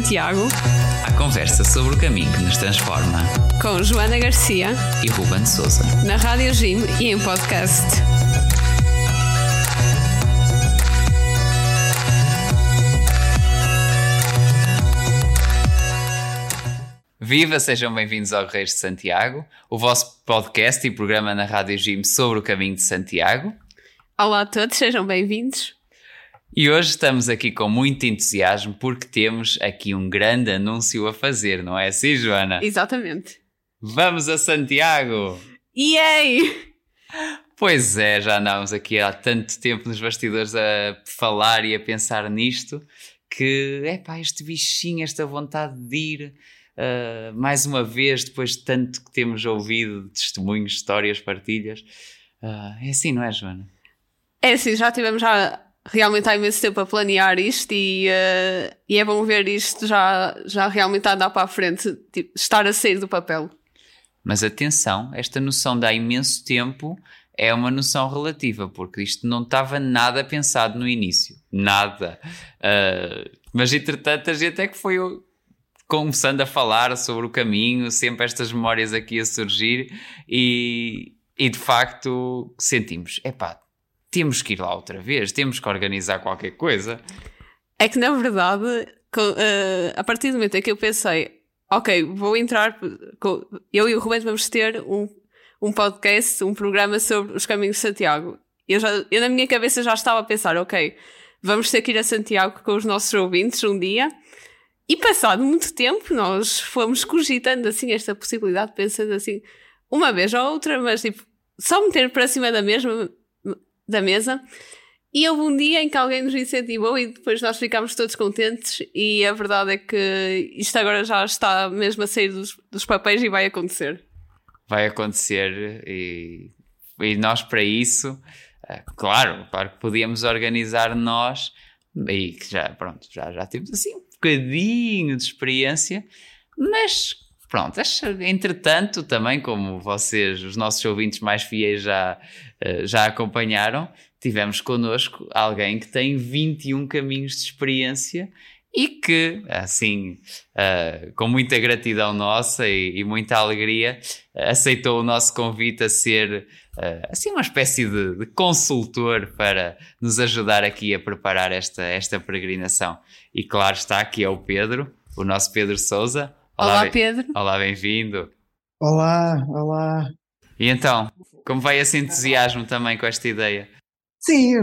Santiago. A conversa sobre o caminho que nos transforma. Com Joana Garcia e Ruben Souza. Na Rádio Jim e em podcast. Viva, sejam bem-vindos ao Reis de Santiago, o vosso podcast e programa na Rádio Jim sobre o caminho de Santiago. Olá a todos, sejam bem-vindos. E hoje estamos aqui com muito entusiasmo porque temos aqui um grande anúncio a fazer, não é assim, Joana? Exatamente. Vamos a Santiago! Yay! Pois é, já andávamos aqui há tanto tempo nos bastidores a falar e a pensar nisto que, é pá, este bichinho, esta vontade de ir. Uh, mais uma vez, depois de tanto que temos ouvido testemunhos, histórias, partilhas, uh, é assim, não é, Joana? É assim, já tivemos já realmente há imenso tempo a planear isto e, uh, e é bom ver isto já, já realmente a andar para a frente, tipo, estar a sair do papel. Mas atenção, esta noção de há imenso tempo é uma noção relativa, porque isto não estava nada pensado no início. Nada. Uh, mas entretanto a gente é que foi começando a falar sobre o caminho, sempre estas memórias aqui a surgir e, e de facto sentimos, epá, temos que ir lá outra vez, temos que organizar qualquer coisa. É que na verdade, uh, a partir do momento em que eu pensei, ok, vou entrar, eu e o Rubens vamos ter um, um podcast, um programa sobre os caminhos de Santiago. Eu, já, eu na minha cabeça já estava a pensar, ok, vamos ter que ir a Santiago com os nossos ouvintes um dia. E passado muito tempo, nós fomos cogitando assim esta possibilidade, pensando assim, uma vez ou outra, mas tipo, só meter para cima da mesma da mesa. E houve um dia em que alguém nos incentivou e depois nós ficámos todos contentes e a verdade é que isto agora já está mesmo a sair dos, dos papéis e vai acontecer. Vai acontecer e, e nós para isso, eh, claro, claro que podíamos organizar nós e que já, pronto, já, já temos assim um bocadinho de experiência, mas Pronto, entretanto, também como vocês, os nossos ouvintes mais fiéis já, eh, já acompanharam, tivemos connosco alguém que tem 21 caminhos de experiência e que, assim, uh, com muita gratidão nossa e, e, muita alegria, aceitou o nosso convite a ser, uh, assim, uma espécie de, de, consultor para nos ajudar aqui a preparar esta, esta peregrinação. E claro está, aqui é o Pedro, o nosso Pedro Souza. Olá, olá Pedro. Olá, bem-vindo. Olá, olá. E então, como vai esse entusiasmo também com esta ideia? Sim,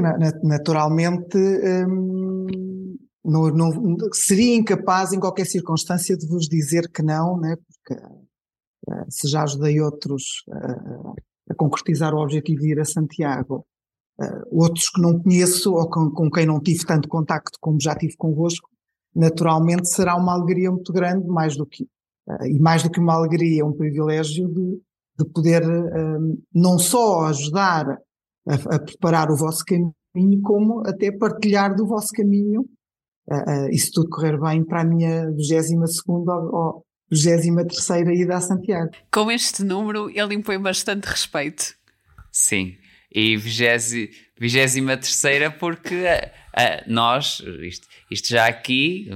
naturalmente hum, não, não, seria incapaz em qualquer circunstância de vos dizer que não, né? porque uh, se já ajudei outros uh, a concretizar o objetivo de ir a Santiago, uh, outros que não conheço ou com, com, quem não tive tanto contacto como já tive convosco, naturalmente será uma alegria muito grande, mais do que, uh, e mais do que uma alegria, um privilégio de, de poder uh, não só ajudar a, a, preparar o vosso caminho, como até partilhar do vosso caminho, uh, e se tudo correr bem, para a minha 22 ou 23 ida a Santiago. Com este número, ele impõe bastante respeito. Sim, e 23 porque uh, nós, isto, isto já aqui,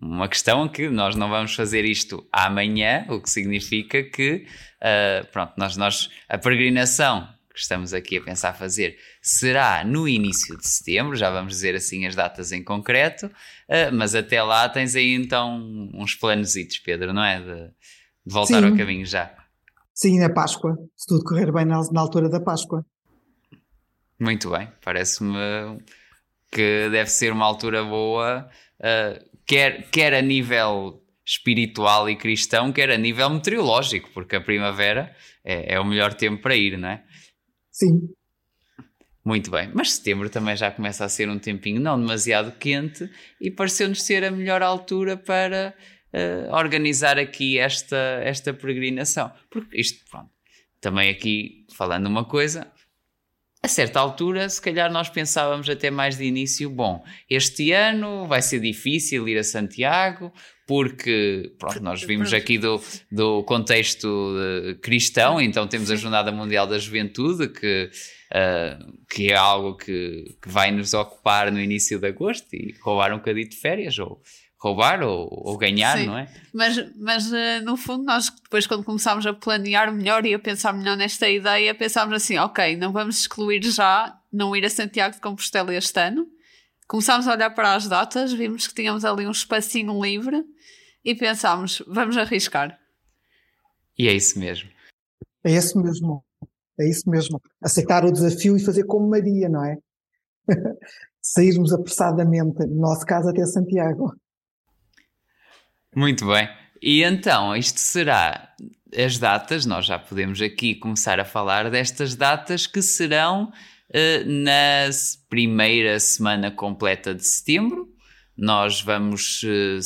uma questão que nós não vamos fazer isto amanhã, o que significa que, uh, pronto, nós, nós, a peregrinação que estamos aqui a pensar fazer será no início de setembro, já vamos dizer assim as datas em concreto, uh, mas até lá tens aí então uns planositos, Pedro, não é? De, de voltar Sim. ao caminho já. Sim, na Páscoa, se tudo correr bem na, na altura da Páscoa. Muito bem, parece-me que deve ser uma altura boa, uh, quer, quer a nível espiritual e cristão, quer a nível meteorológico, porque a primavera é, é o melhor tempo para ir, não é? Sim. Muito bem, mas setembro também já começa a ser um tempinho não demasiado quente e pareceu-nos ser a melhor altura para uh, organizar aqui esta, esta peregrinação. Porque isto, pronto, também aqui falando uma coisa, a certa altura, se calhar nós pensávamos até mais de início, bom, este ano vai ser difícil ir a Santiago, porque pronto, nós vimos aqui do, do contexto eh, cristão, então temos a Jornada Mundial da Juventude, que, uh, que é algo que, que vai nos ocupar no início de agosto e roubar um bocadinho de férias, ou roubar ou, ou ganhar, Sim. não é? Mas, mas uh, no fundo, nós depois, quando começámos a planear melhor e a pensar melhor nesta ideia, pensámos assim: ok, não vamos excluir já não ir a Santiago de Compostela este ano. Começámos a olhar para as datas, vimos que tínhamos ali um espacinho livre e pensámos: vamos arriscar. E é isso mesmo. É isso mesmo. É isso mesmo. Aceitar o desafio e fazer como Maria, não é? Sairmos apressadamente, no nosso caso, até Santiago. Muito bem. E então, isto será as datas, nós já podemos aqui começar a falar destas datas que serão uh, na primeira semana completa de setembro. Nós vamos, uh,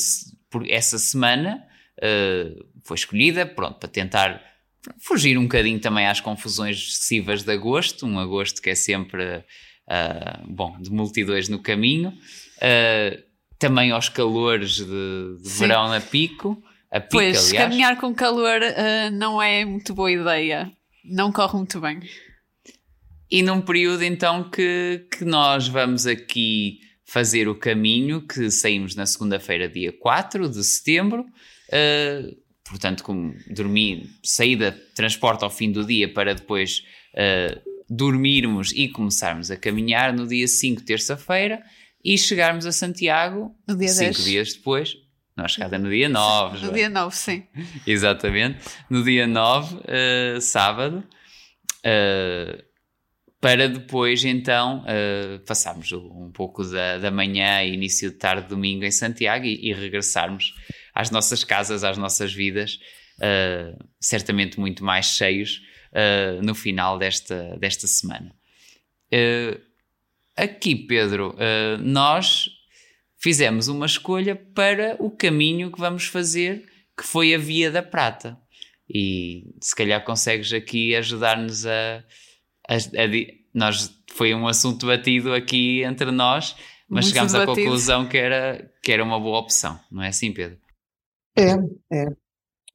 por essa semana, uh, foi escolhida, pronto, para tentar fugir um bocadinho também às confusões excessivas de agosto, um agosto que é sempre, bom, de multidões no caminho. Uh, também aos calores de, de verão na pico. A pica, pois, aliás. caminhar com calor uh, não é muito boa ideia. Não corre muito bem. E num período então que, que nós vamos aqui fazer o caminho, que saímos na segunda-feira, dia 4 de setembro. Uh, portanto, como dormir, saída, transporte ao fim do dia para depois uh, dormirmos e começarmos a caminhar no dia 5, terça-feira e chegarmos a Santiago no dia cinco 10. dias depois. Não, a chegada no dia 9. No dia 9, sim. Exatamente. No dia 9, uh, eh, sábado, uh, para depois então uh, passarmos um pouco da, da manhã e início de tarde domingo em Santiago e, e regressarmos às nossas casas, às nossas vidas, certamente muito mais cheios no final desta, desta semana. Uh, Aqui, Pedro, uh, nós fizemos uma escolha para o caminho que vamos fazer, que foi a Via da Prata. E se calhar consegues aqui ajudar-nos a, a, a, nós Foi um assunto batido aqui entre nós, mas Muito chegámos à conclusão que era, que era uma boa opção, não é assim, Pedro? É, é.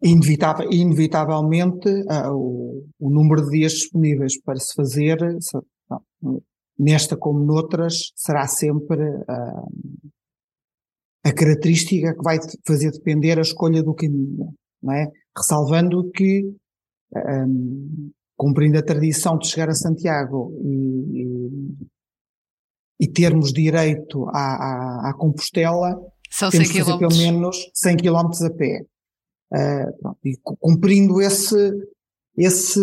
Inevitavel, inevitavelmente, uh, o, o, número de dias disponíveis para se fazer, se, não, nesta como noutras, será sempre uh, a característica que vai fazer depender a escolha do caminho, não é? Ressalvando que, um, cumprindo a tradição de chegar a Santiago e, e, e termos direito à, à, à Compostela, São temos que fazer pelo menos 100 km a pé. Uh, e cumprindo esse, esse,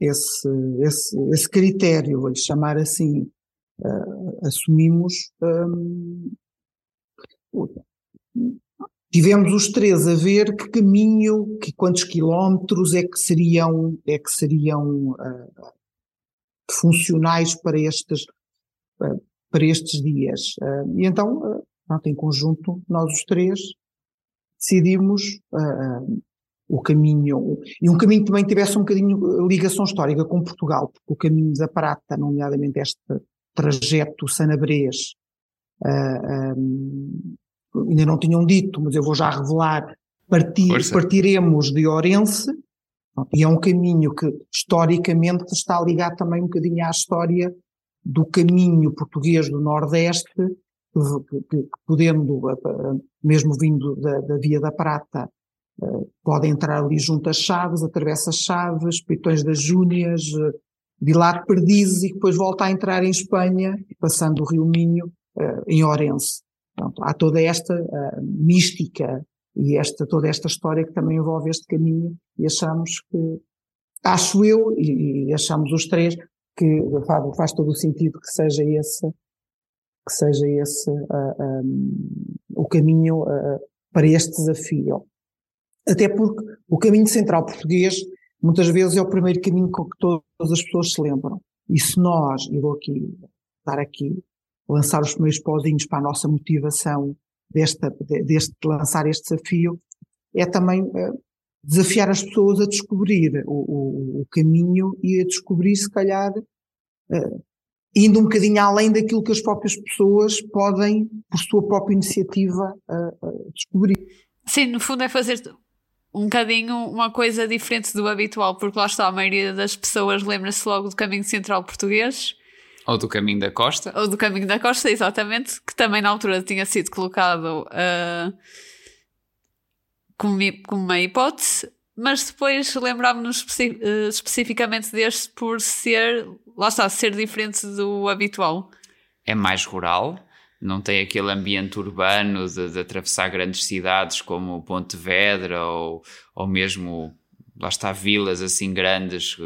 esse, esse, esse critério, vou-lhe chamar assim, uh, assumimos. Um, tivemos os três a ver que caminho, que quantos quilómetros é que seriam, é que seriam uh, funcionais para estes, uh, para estes dias. e então, pronto, em conjunto, nós os três decidimos o caminho, e um caminho que também tivesse um bocadinho ligação histórica com Portugal, porque o caminho da Prata, nomeadamente este trajeto Sanabrês, uh, ah, um, ainda não tinham dito, mas eu vou já revelar, partir, partiremos de Orense, e é um caminho que historicamente está ligado também um bocadinho à história do caminho português do Nordeste, que, que, que podendo, mesmo vindo da, da Via da Prata, pode entrar ali junto às chaves, atravessa as chaves, Pitões das Júnias, uh, Vilar Perdizes e depois volta a entrar em Espanha, passando o Rio Minho uh, em Orense. Há toda esta uh, mística e esta, toda esta história que também envolve este caminho e achamos que, acho eu, e, e achamos os três, que faz, faz, todo o sentido que seja esse, que seja esse uh, um, o caminho uh, para este desafio. Até porque o caminho central português muitas vezes é o primeiro caminho com que todas as pessoas se lembram. E se nós, e vou aqui estar aqui, lançar os primeiros pozinhos para a nossa motivação desta, deste lançar este desafio, é também uh, desafiar as pessoas a descobrir o, o, o, caminho e a descobrir, se calhar, uh, indo um bocadinho além daquilo que as próprias pessoas podem, por sua própria iniciativa, uh, descobrir. Sim, no fundo é fazer um bocadinho uma coisa diferente do habitual, porque lá está, a maioria das pessoas lembra-se logo do caminho central português. Ou do Caminho da Costa. Ou do Caminho da Costa, exatamente, que também na altura tinha sido colocado uh, como, como uma hipótese, mas depois lembrámos-nos especi uh, especificamente deste por ser, lá está, ser diferente do habitual. É mais rural, não tem aquele ambiente urbano de, de atravessar grandes cidades como Pontevedra ou, ou mesmo, lá está, vilas assim grandes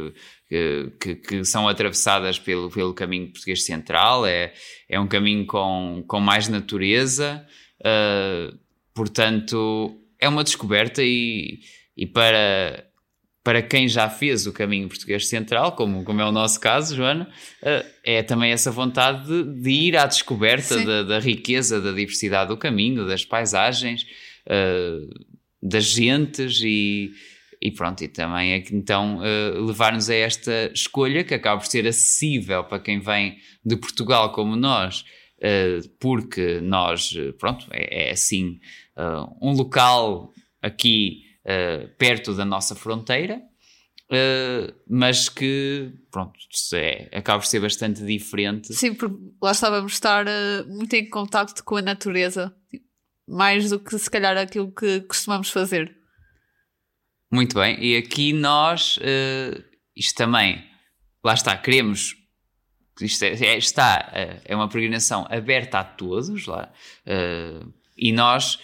que, que, que, são atravessadas pelo, pelo caminho português central, é, é um caminho com, com mais natureza, uh, portanto é uma descoberta e, e para, para quem já fez o caminho português central, como, como é o nosso caso, Joana, uh, é também essa vontade de, de ir à descoberta da, da, riqueza, da diversidade do caminho, das paisagens, uh, das gentes e e pronto, e também é então uh, levar-nos a esta escolha que acaba por ser acessível para quem vem de Portugal como nós, porque nós, pronto, é, é assim um local aqui perto da nossa fronteira, mas que, pronto, é, acaba por ser bastante diferente. Sim, porque lá estávamos estar muito em contato com a natureza, mais do que se calhar aquilo que costumamos fazer. Muito bem, e aqui nós, uh, isto também, lá está, queremos, isto é, é está, uh, é uma peregrinação aberta a todos, lá, uh, e nós,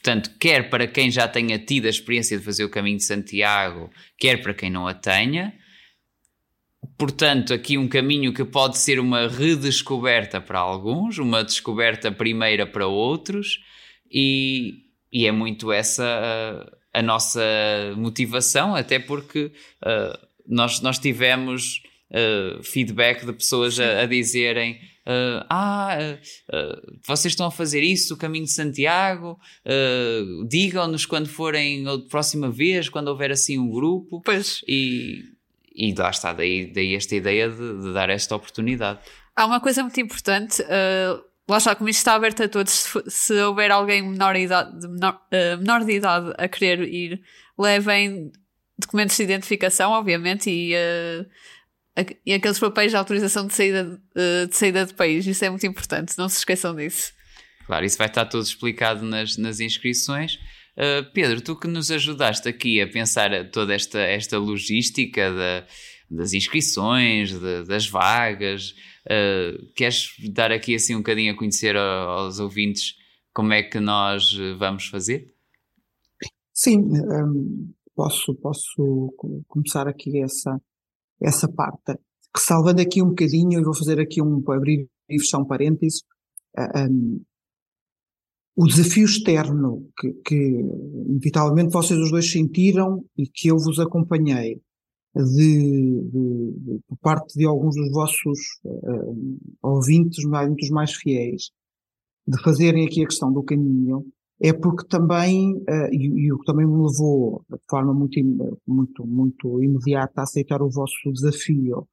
portanto, quer para quem já tenha tido a experiência de fazer o caminho de Santiago, quer para quem não a tenha, portanto, aqui um caminho que pode ser uma redescoberta para alguns, uma descoberta primeira para outros, e, e é muito essa a nossa motivação, até porque uh, nós, nós tivemos uh, feedback de pessoas a, a dizerem. Uh, ah, uh, vocês estão a fazer isso, o caminho de Santiago, uh, digam-nos quando forem a próxima vez, quando houver assim um grupo. Pois. E, e lá está, daí, daí esta ideia de, de dar esta oportunidade. Há uma coisa muito importante, lá está, como isto está aberto a todos, se, se houver alguém menor, idade, de menor, menor de idade a querer ir, levem documentos de identificação, obviamente, e, uh, e aqueles papéis de autorização de saída, uh, de saída do país. Isso é muito importante, não se esqueçam disso. Claro, isso vai estar tudo explicado nas, nas inscrições. Uh, Pedro, tu que nos ajudaste aqui a pensar toda esta, esta logística da, das inscrições, de, das vagas, Uh, queres dar aqui assim um bocadinho a conhecer aos ouvintes como é que nós eh, vamos fazer? Sim, um, ehm, posso, posso começar aqui essa, essa parte. Ressalvando aqui um bocadinho, eu vou fazer aqui um, abrir e fechar um parênteses, um, ehm, o desafio externo que, que, inevitavelmente vocês os dois sentiram e que eu vos acompanhei de, de, de, por parte de alguns dos vossos uh, ouvintes, muitos mais fiéis, de fazerem aqui a questão do caminho, é porque também, uh, e, e, o que também me levou de forma muito, muito, muito imediata a aceitar o vosso desafio,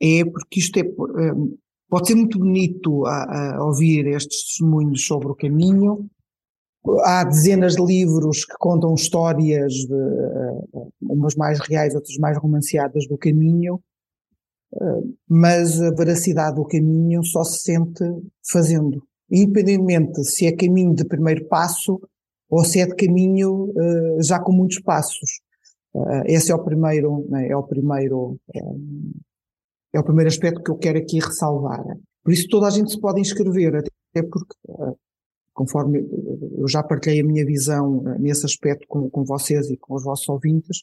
é porque isto é, uh, pode ser muito bonito a, a ouvir estes testemunhos sobre o caminho, Há dezenas de livros que contam histórias, de, uh, umas mais reais, outras mais romanceadas do caminho, uh, mas a veracidade do caminho só se sente fazendo. Independentemente se é caminho de primeiro passo ou se é de caminho uh, já com muitos passos. esse é o primeiro, né, é o primeiro, é o primeiro aspecto que eu quero aqui ressalvar. Por isso toda a gente se pode inscrever, até porque conforme eu já partilhei a minha visão eh, nesse aspecto com, com vocês e com os vossos ouvintes,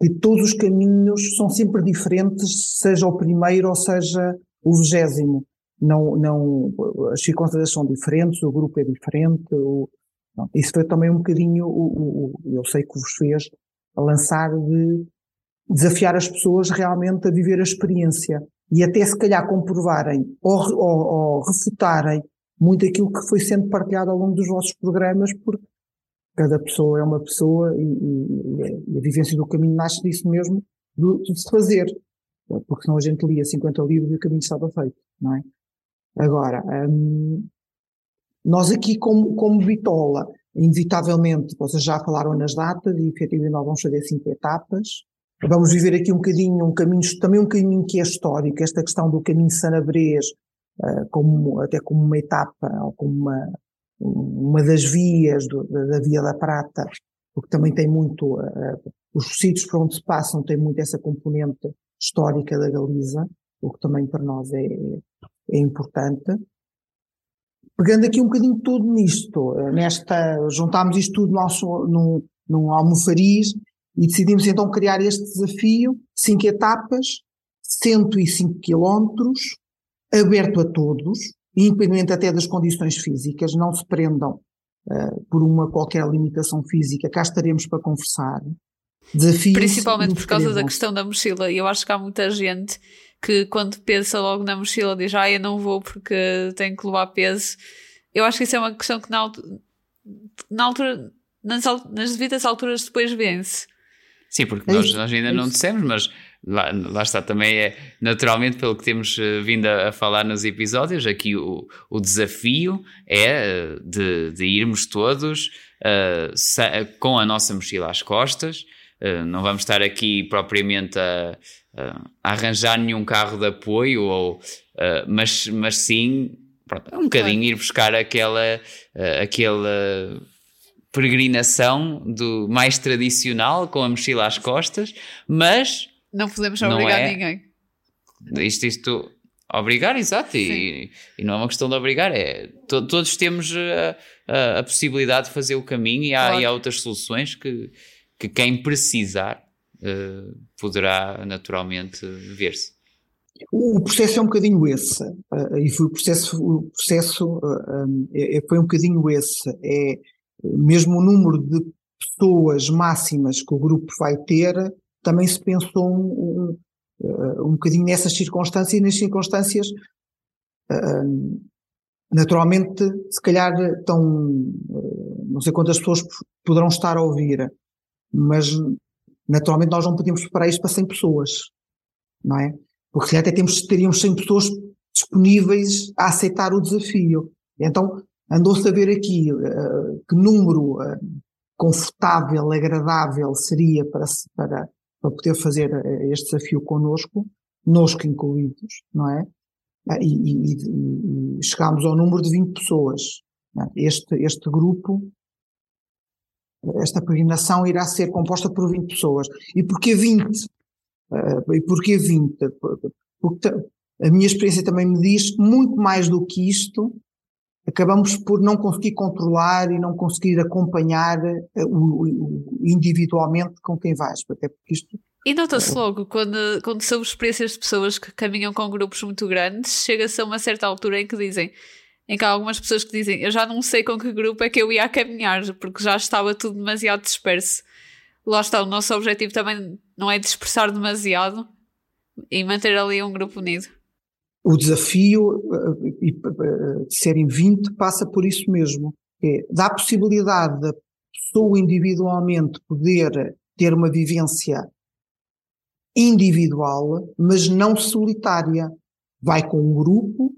que todos os caminhos são sempre diferentes, seja o primeiro ou seja o vigésimo. Não, não, as circunstâncias são diferentes, o grupo é diferente. O, não, isso foi também um bocadinho, o, o, eu sei que vos fez lançar de desafiar as pessoas realmente a viver a experiência e até se calhar comprovarem ou, ou, ou refutarem muito aquilo que foi sendo partilhado ao longo dos vossos programas, porque cada pessoa é uma pessoa e, e, e a vivência do caminho nasce disso mesmo, de se fazer. Porque senão a gente lia 50 livros e o caminho estava feito, não é? Agora, hum, nós aqui como, como Bitola, inevitavelmente, vocês já falaram nas datas e efetivamente nós vamos fazer cinco etapas, Vamos viver aqui um bocadinho, um caminho, também um caminho que é histórico, esta questão do caminho Sanabrês, uh, como, até como uma etapa, ou como uma, uma das vias do, da, Via da Prata, porque também tem muito, uh, os sítios por onde se passam têm muito essa componente histórica da Galiza, o que também para nós é, é importante. Pegando aqui um bocadinho tudo nisto, nesta, juntámos isto tudo nosso, num, num almofariz e decidimos então criar este desafio, cinco etapas, 105 quilómetros, aberto a todos, independente até das condições físicas, não se prendam uh, por uma qualquer limitação física, cá estaremos para conversar. Desafios Principalmente por causa da questão da mochila, e eu acho que há muita gente que quando pensa logo na mochila diz, ah, eu não vou porque tenho que levar peso. Eu acho que isso é uma questão que na altura, na altura nas, nas devidas alturas depois vence. Sim, porque é nós, nós ainda é não dissemos, mas lá, lá, está também é naturalmente pelo que temos uh, vindo a, a, falar nos episódios, aqui o, o desafio é uh, de, de, irmos todos uh, com a nossa mochila às costas. Não vamos estar aqui propriamente a, a arranjar nenhum carro de apoio, ou, mas, mas sim pronto, um bocadinho ir buscar aquela, aquela peregrinação do mais tradicional, com a mochila às costas, mas. Não podemos obrigar é, ninguém. Isto, isto, obrigar, exato, e, e, não é uma questão de obrigar, é to, todos temos a, a, a, possibilidade de fazer o caminho e há, claro. e há outras soluções que, que quem precisar uh, poderá naturalmente ver-se. O processo é um bocadinho esse, uh, e foi o processo, o processo uh, um, é, foi um bocadinho esse, é mesmo o número de pessoas máximas que o grupo vai ter, também se pensou um, um, um bocadinho nessas circunstâncias e nas circunstâncias, naturalmente, se calhar estão, não sei quantas pessoas poderão estar a ouvir, mas naturalmente nós não podemos preparar isto para 100 pessoas, não é? Porque até temos, teríamos 100 pessoas disponíveis a aceitar o desafio. Então, andou-se a ver aqui uh, que número uh, confortável, agradável seria para, para, para poder fazer uh, este desafio connosco, nosco incluídos, não é? E, e, e, chegámos ao número de 20 pessoas. É? Este, este grupo, esta peregrinação irá ser composta por 20 pessoas. E porquê 20? e porquê 20? Porque a minha experiência também me diz muito mais do que isto, acabamos por não conseguir controlar e não conseguir acompanhar eh, o, o, individualmente com quem vais, até porque isto e nota-se logo, quando, quando são experiências de pessoas que caminham com grupos muito grandes, chega-se a uma certa altura em que dizem, em que há algumas pessoas que dizem, eu já não sei com que grupo é que eu ia caminhar, porque já estava tudo demasiado disperso. Lá está, o nosso objetivo também não é dispersar demasiado e manter ali um grupo unido o desafio eh, eh, de serem 20 passa por isso mesmo. É, dá a possibilidade da pessoa individualmente poder ter uma vivência individual, mas não solitária. Vai com um grupo,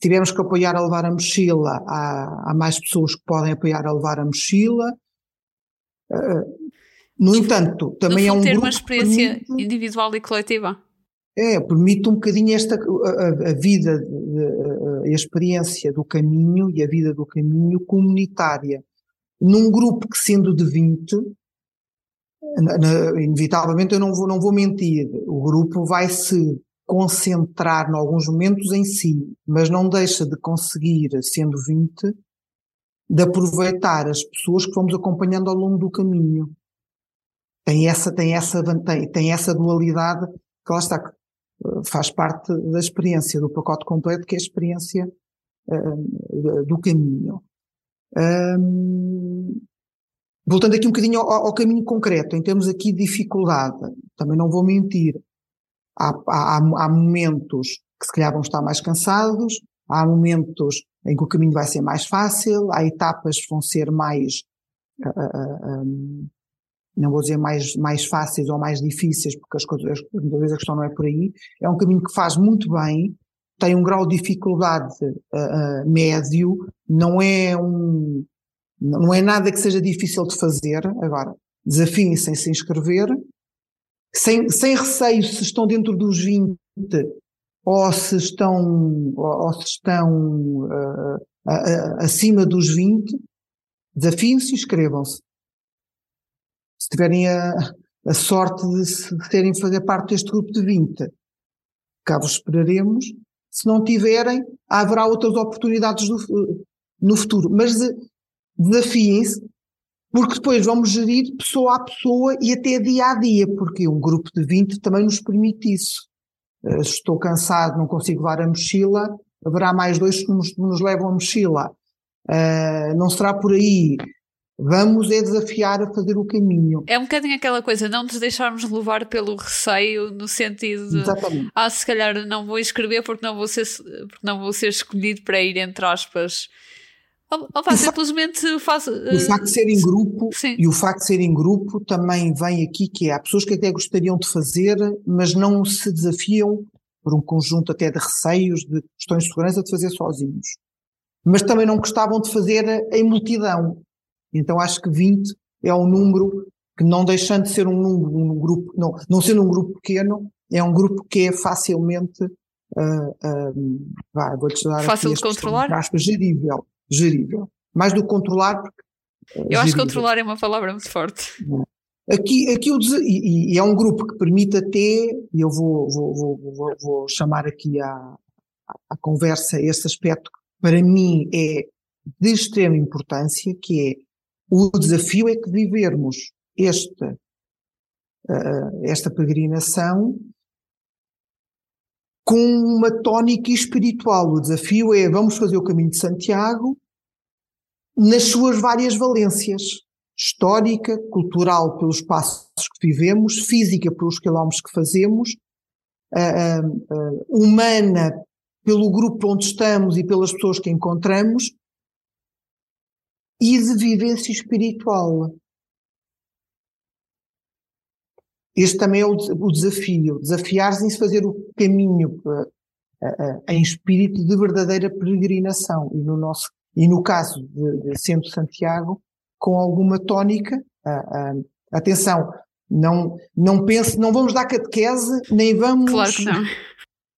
se tivermos que apoiar a levar a mochila, há, há mais pessoas que podem apoiar a levar a mochila. Uh, no entanto, também é um ter grupo uma experiência individual e coletiva. É, permite um bocadinho esta, a, a vida, a, a, experiência do caminho e a vida do caminho comunitária. Num grupo que sendo de 20, na, na, inevitavelmente eu não vou, não vou mentir, o grupo vai se concentrar em alguns momentos em si, mas não deixa de conseguir, sendo 20, de aproveitar as pessoas que vamos acompanhando ao longo do caminho. Tem essa, tem essa, tem, tem essa dualidade que lá está, faz parte da experiência, do pacote completo, que é a experiência uh, do caminho. Um, voltando aqui um bocadinho ao, ao, caminho concreto, em termos aqui de dificuldade, também não vou mentir, há, há, há momentos que se calhar vão estar mais cansados, há momentos em que o caminho vai ser mais fácil, há etapas que vão ser mais uh, uh, um, não vou dizer mais, mais fáceis ou mais difíceis, porque as coisas, muitas vezes a questão não é por aí, é um caminho que faz muito bem, tem um grau de dificuldade uh, médio, não é um, não é nada que seja difícil de fazer, agora, desafiem-se em se inscrever, sem, sem receio se estão dentro dos 20 ou se estão, ou, se estão uh, uh, uh, acima dos 20, desafiem-se e inscrevam-se. Se tiverem a, a sorte de, se, de terem fazer parte deste grupo de 20, cá vos esperaremos. Se não tiverem, haverá outras oportunidades do, no futuro. Mas desafiem-se, porque depois vamos gerir pessoa a pessoa e até dia a dia, porque um grupo de 20 também nos permite isso. Uh, estou cansado, não consigo levar a mochila, haverá mais dois que nos, nos levam a mochila. Uh, não será por aí. Vamos é desafiar a fazer o caminho. É um bocadinho aquela coisa, não nos deixarmos levar pelo receio, no sentido de Exatamente. ah, se calhar não vou escrever porque não vou ser, porque não vou ser escolhido para ir, entre aspas. Opa, simplesmente faz. O facto de ser em grupo Sim. e o facto de ser em grupo também vem aqui que é, há pessoas que até gostariam de fazer, mas não se desafiam por um conjunto até de receios, de questões de segurança, de fazer sozinhos. Mas também não gostavam de fazer em multidão. Então acho que 20 é um número que não deixando de ser um número, um grupo, não, não sendo um grupo pequeno, é um grupo que é facilmente, uh, uh, vá, vou-te dar Fácil de controlar? Aspas, gerível, gerível. Mais do que controlar, porque, uh, Eu acho que controlar é uma palavra muito forte. Aqui, aqui o, e, e é um grupo que permite até, e eu vou, vou, vou, vou, chamar aqui à, à- conversa esse aspecto que para mim é de extrema importância, que é o desafio é que vivermos esta, ah, esta peregrinação com uma tónica espiritual. O desafio é vamos fazer o caminho de Santiago nas suas várias valências histórica, cultural pelos passos que vivemos, física pelos quilómetros que fazemos, ah, ah, humana pelo grupo onde estamos e pelas pessoas que encontramos, e de vivência espiritual. Este também é o, o desafio, desafiar-se em fazer o caminho em espírito de verdadeira peregrinação. E no nosso, e no caso de, de Centro Santiago, com alguma tónica. ah, ah, atenção, não, não pense, não vamos dar catequese, nem vamos, Claro que não.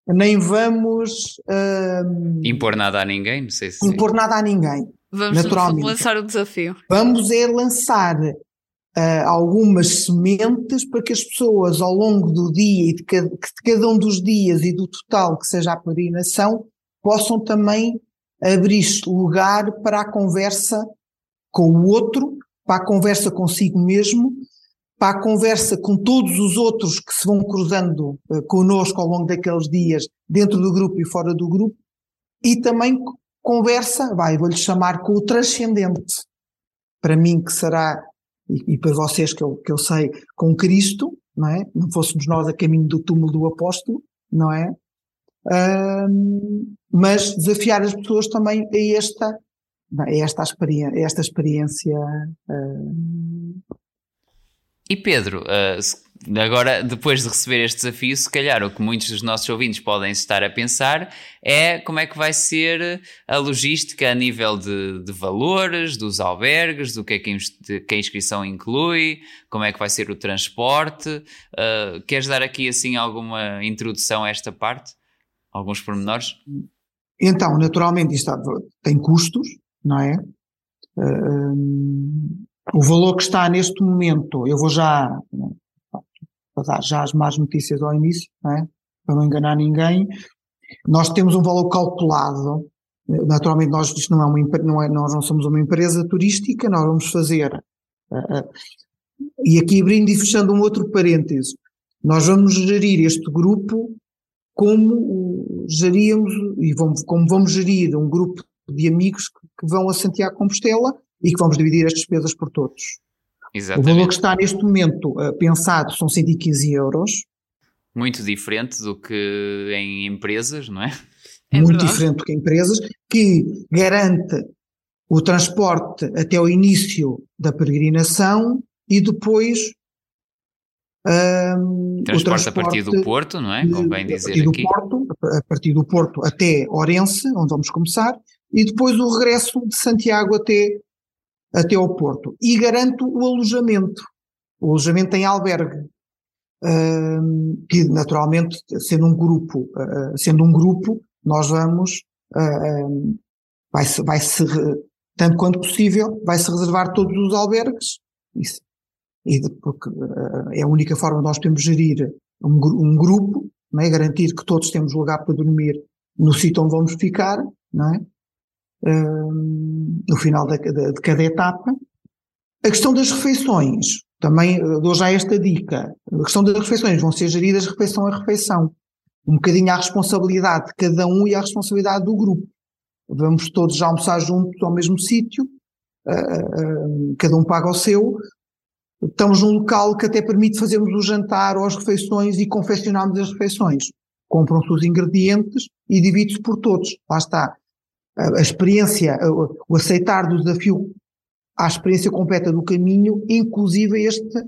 nem vamos ah, Impor nada a ninguém, não sei se. impor nada a ninguém. Vamos lançar o desafio. Vamos é lançar ah, algumas sementes para que as pessoas ao longo do dia e de cada, que de cada um dos dias e do total que seja a peregrinação possam também abrir lugar para a conversa com o outro, para a conversa consigo mesmo, para a conversa com todos os outros que se vão cruzando uh, connosco ao longo daqueles dias, dentro do grupo e fora do grupo, e também conversa, vai, vou-lhe chamar com o transcendente. Para mim, que será, e, e para vocês que eu, que eu sei, com Cristo, não é? Não fôssemos nós a caminho do túmulo do apóstolo, não é? Ahm, mas desafiar as pessoas também a esta, a esta, experiência, esta experiência ahm, E Pedro, ah, agora depois de receber este desafio, se calhar o que muitos dos nossos ouvintes podem estar a pensar é como é que vai ser a logística a nível de, de valores, dos albergues, do que é que a inscrição inclui, como é que vai ser o transporte. Ah, queres dar aqui assim alguma introdução a esta parte? Alguns pormenores? Então, naturalmente, isto tem custos, não é? Hum, o valor que está neste momento, eu vou já, para dar já as más notícias ao início, não é? Para não enganar ninguém. Nós temos um valor calculado. Naturalmente, nós, isto não é uma, não é, nós não somos uma empresa turística, nós vamos fazer. ah, e aqui abrindo e fechando um outro parêntese, nós vamos gerir este grupo como geríamos e vamos, como vamos gerir um grupo de amigos que, que vão a Santiago Compostela e que vamos dividir as despesas por todos. O valor Exatamente. que está neste momento eh, pensado são 115 euros, Muito diferente do que em empresas, não é? É muito verdade. diferente do que empresas, que garante o transporte até o início da peregrinação e depois ahm, o Transporte a partir do transporte Porto, não é? Convém a dizer do aqui. Porto, a partir do Porto até Orense, onde vamos começar, e depois o regresso de Santiago até, até ao Porto. E garanto o alojamento. O alojamento em albergue. uh, que naturalmente, sendo um grupo, uh, sendo um grupo, nós vamos, uh, vai-se, vai-se, tanto quanto possível, vai-se reservar todos os albergues, isso, e de, porque é a única forma de nós podemos gerir um, um grupo, não é? garantir que todos temos lugar para dormir no sítio onde vamos ficar, não é? no final de, de, de cada etapa. A questão das refeições, também eh, dou já esta dica. A questão das refeições vão ser geridas refeição a refeição. Um bocadinho à responsabilidade de cada um e à responsabilidade do grupo. Vamos todos já almoçar juntos ao mesmo sítio, uh, uh, cada um paga o seu. Estamos num local que até permite fazermos o jantar ou as refeições e confeccionarmos as refeições. Compram-se os ingredientes e divide-se por todos. Lá está. A, a experiência, o aceitar do desafio à experiência completa do caminho, inclusive este,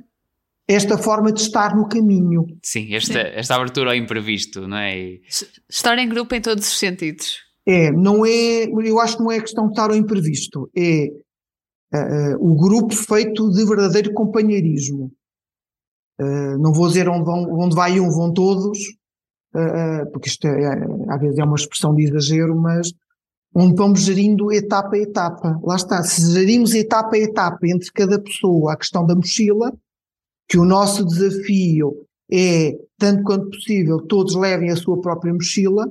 esta forma de estar no caminho. Sim, esta, Sim. esta abertura ao imprevisto, não é? E... Estar em grupo em todos os sentidos. É, não é, eu acho que não é questão de estar ao imprevisto, é uh, o grupo feito de verdadeiro companheirismo. Uh, não vou dizer onde, vão, onde vai um, vão todos, uh, porque isto é, é, às vezes é uma expressão de exagero, mas onde vamos gerindo etapa a etapa. Lá está, se gerimos etapa a etapa entre cada pessoa a questão da mochila, que o nosso desafio é, tanto quanto possível, todos levem a sua própria mochila,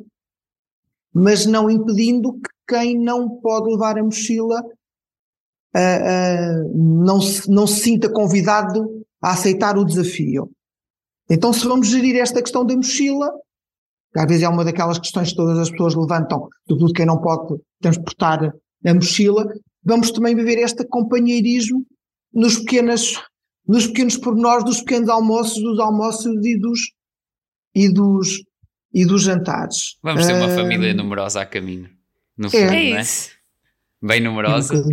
mas não impedindo que quem não pode levar a mochila uh, uh, não, se, não se sinta convidado a aceitar o desafio. Então, se vamos gerir esta questão da mochila, às vezes é uma daquelas questões que todas as pessoas levantam, sobretudo quem não pode transportar a mochila. Vamos também viver este companheirismo nos pequenos, nos pequenos pormenores dos pequenos almoços, dos almoços e dos, e dos, e dos jantares. Vamos ter uma uh, família numerosa a caminho. No é. fundo, é, é isso. Bem numerosa.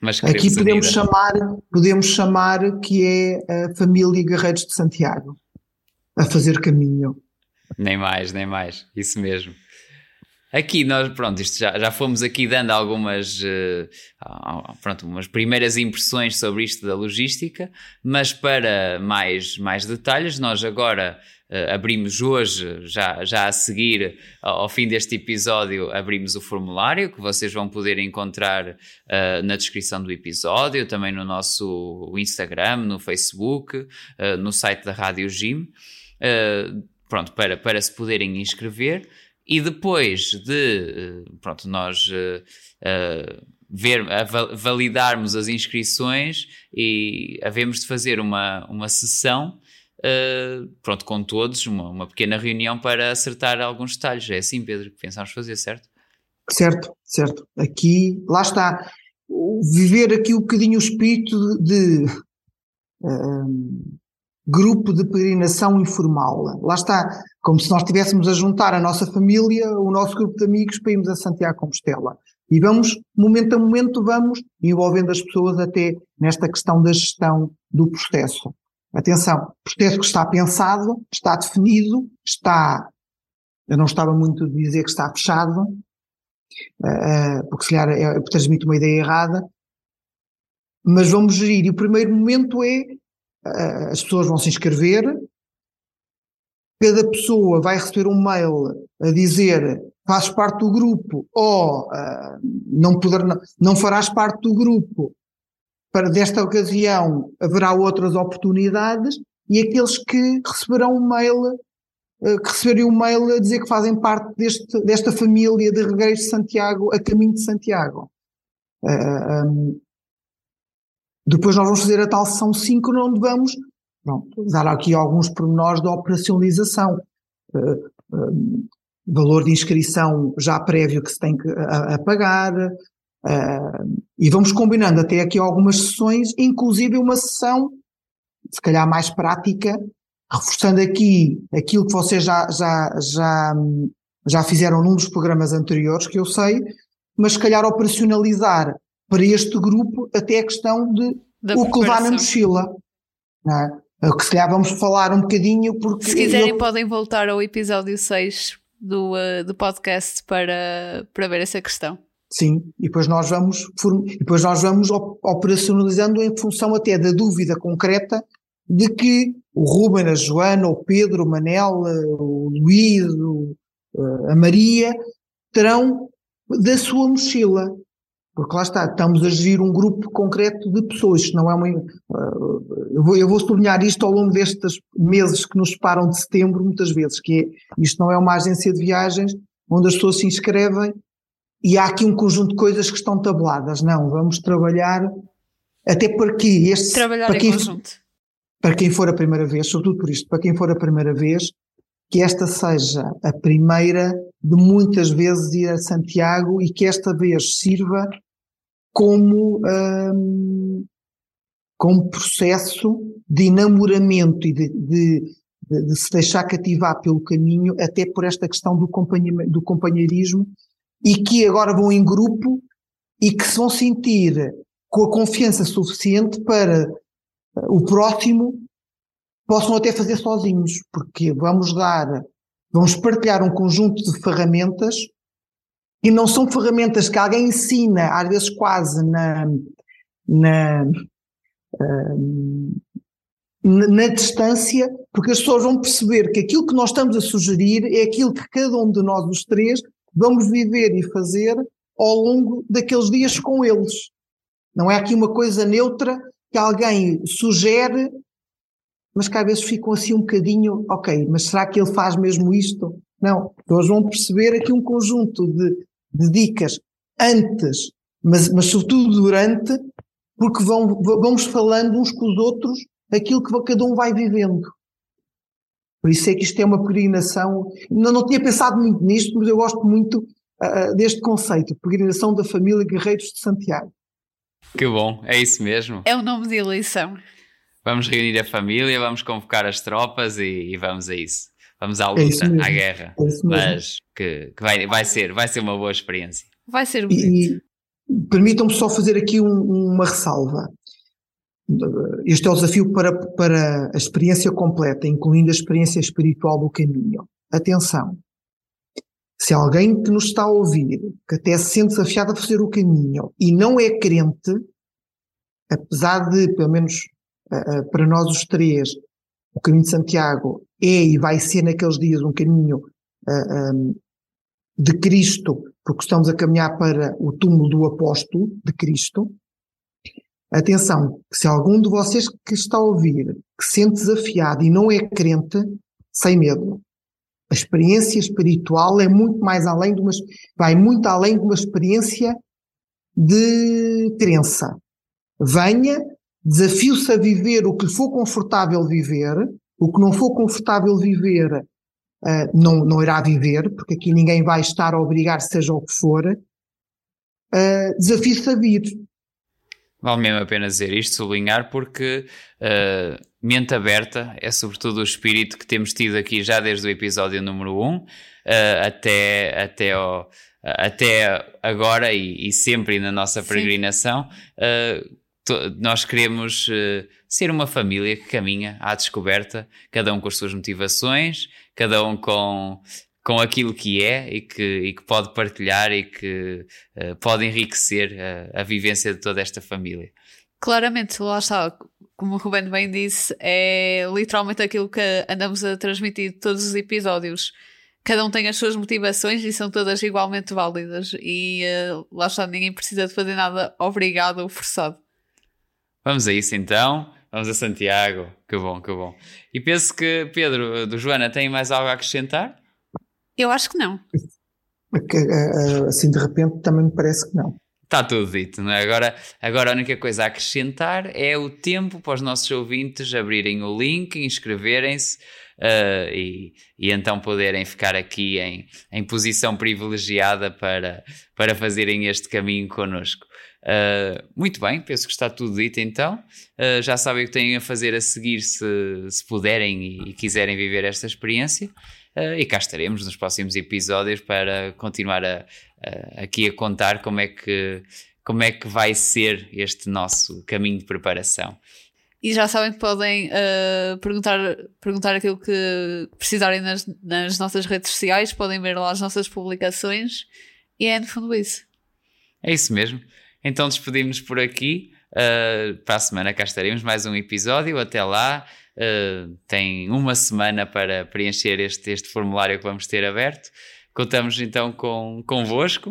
mas Aqui podemos chamar, podemos chamar que é a família Guerreiros de Santiago a fazer caminho. Nem mais, nem mais. Isso mesmo. Aqui nós, pronto, isto já, já fomos aqui dando algumas, uh, pronto, umas primeiras impressões sobre isto da logística, mas para mais, mais detalhes, nós agora abrimos hoje, já, já a seguir ao, fim deste episódio, abrimos o formulário que vocês vão poder encontrar uh, na descrição do episódio, também no nosso Instagram, no Facebook, no site da Rádio Gym. Pronto, para, para se poderem inscrever. E depois de eh, pronto, nós uh, uh, ver, validarmos as inscrições e havemos de fazer uma, uma sessão uh, pronto, com todos, uma, uma pequena reunião para acertar alguns detalhes. É assim, Pedro, que pensamos fazer, certo? Certo, certo. Aqui, lá está. Viver aqui um bocadinho o espírito de, de grupo de peregrinação informal. Lá está, como se nós estivéssemos a juntar a nossa família, o nosso grupo de amigos para irmos a Santiago Compostela. E vamos, momento a momento, vamos envolvendo as pessoas até nesta questão da gestão do processo. Atenção, processo que está pensado, está definido, está, eu não estava muito de dizer que está fechado, uh, porque se calhar é, transmite uma ideia errada, mas vamos gerir. E o primeiro momento é as pessoas vão se inscrever, cada pessoa vai receber um mail a dizer fazes parte do grupo ou não, poder, não farás parte do grupo. Para desta ocasião haverá outras oportunidades e aqueles que receberão um mail, uh, que receberem um mail a dizer que fazem parte deste, desta família de regresso de Santiago a caminho de Santiago. Uh, um, depois nós vamos fazer a tal sessão síncrona onde vamos pronto, dar aqui alguns pormenores da operacionalização. Uh, uh, valor de inscrição já prévio que se tem que a, a pagar, uh, e vamos combinando até aqui algumas sessões, inclusive uma sessão, se calhar mais prática, reforçando aqui aquilo que vocês já, já, já, já fizeram num dos programas anteriores, que eu sei, mas se calhar operacionalizar para este grupo até a questão de da o que levar na mochila. Não é? que se calhar vamos falar um bocadinho porque. Se quiserem, eu... podem voltar ao episódio 6 do, uh, do podcast para, para ver essa questão. Sim, e depois nós vamos, depois nós vamos operacionalizando em função até da dúvida concreta de que o Ruben, a Joana, o Pedro, o Manel, o Luís, o, a Maria terão da sua mochila. Porque lá está, estamos a gerir um grupo concreto de pessoas, não é uma. Eu vou, eu vou sublinhar isto ao longo destes meses que nos separam de setembro, muitas vezes, que é, isto não é uma agência de viagens onde as pessoas se inscrevem e há aqui um conjunto de coisas que estão tabuladas. Não, vamos trabalhar até para que este. Trabalhar para em quem, conjunto. Para quem for a primeira vez, sobretudo por isto, para quem for a primeira vez, que esta seja a primeira de muitas vezes ir a Santiago e que esta vez sirva como, um, como processo de enamoramento e de, de, de, de, se deixar cativar pelo caminho, até por esta questão do companheirismo, e que agora vão em grupo e que se vão sentir com a confiança suficiente para o próximo possam até fazer sozinhos, porque vamos dar, vamos partilhar um conjunto de ferramentas e não são ferramentas que alguém ensina, às vezes quase na, na, na, na distância, porque as pessoas vão perceber que aquilo que nós estamos a sugerir é aquilo que cada um de nós, os três, vamos viver e fazer ao longo daqueles dias com eles. Não é aqui uma coisa neutra que alguém sugere, mas que às vezes ficam assim um bocadinho, ok, mas será que ele faz mesmo isto? Não, eles vão perceber aqui um conjunto de, de dicas antes, mas, mas sobretudo durante, porque vão, vamos falando uns com os outros aquilo que cada um vai vivendo. Por isso é que isto é uma peregrinação. Não, não tinha pensado muito nisto, mas eu gosto muito uh, deste conceito, peregrinação da família Guerreiros de Santiago. Que bom, é isso mesmo. É o nome de eleição. Vamos reunir a família, vamos convocar as tropas e, e vamos a isso. Vamos à luta, é à guerra. É Mas que, que, vai, vai, ser, vai ser uma boa experiência. Vai ser bonito. E, e permitam-me só fazer aqui um, uma ressalva. Este é o desafio para, para a experiência completa, incluindo a experiência espiritual do caminho. Atenção! Se alguém que nos está a ouvir, que até se sente desafiado a fazer o caminho e não é crente, apesar de, pelo menos para nós os três, o caminho de Santiago é e vai ser naqueles dias um caminho de Cristo, porque estamos a caminhar para o túmulo do apóstolo de Cristo. Atenção, se algum de vocês que está a ouvir, que se sente desafiado e não é crente, sem medo. A experiência espiritual é muito mais além de uma, vai muito além de uma experiência de crença. Venha, desafio-se a viver o que for confortável viver, o que não for confortável viver, uh, não, não irá viver, porque aqui ninguém vai estar a obrigar, seja o que for. Uh, desafio-se a vir. Vale mesmo a pena dizer isto, sublinhar, porque uh, mente aberta é sobretudo o espírito que temos tido aqui já desde o episódio número 1 uh, até, até, ao, até agora e, e, sempre na nossa peregrinação. Uh, nós queremos ser uma família que caminha à descoberta, cada um com as suas motivações, cada um com com aquilo que é e que, e que pode partilhar e que uh, pode enriquecer a, a vivência de toda esta família. Claramente, lá está, como o Ruben bem disse, é literalmente aquilo que andamos a transmitir todos os episódios. Cada um tem as suas motivações e são todas igualmente válidas. E uh, lá está, ninguém precisa de fazer nada obrigado ou forçado. Vamos a isso então. Vamos a Santiago. Que bom, que bom. E penso que, Pedro, do Joana, tem mais algo a acrescentar? Eu acho que não. Assim de repente também me parece que não. Está tudo dito, não é? Agora, agora a única coisa a acrescentar é o tempo para os nossos ouvintes abrirem o link, inscreverem-se uh, e, e então poderem ficar aqui em, em posição privilegiada para, para fazerem este caminho connosco. Uh, muito bem, penso que está tudo dito então. Uh, já sabem o que têm a fazer a seguir se, se puderem e, e quiserem viver esta experiência. Uh, e cá estaremos nos próximos episódios para continuar a, a, aqui a contar como é, que, como é que vai ser este nosso caminho de preparação. E já sabem que podem uh, perguntar, perguntar aquilo que precisarem nas, nas nossas redes sociais, podem ver lá as nossas publicações e é no fundo isso. É isso mesmo. Então despedimos por aqui. Uh, para a semana cá estaremos, mais um episódio. Até lá, uh, tem uma semana para preencher este, este formulário que vamos ter aberto. Contamos então com, convosco.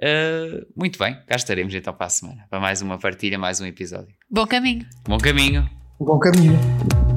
Uh, muito bem, cá estaremos então para a semana, para mais uma partilha, mais um episódio. Bom caminho. Bom caminho. Bom caminho.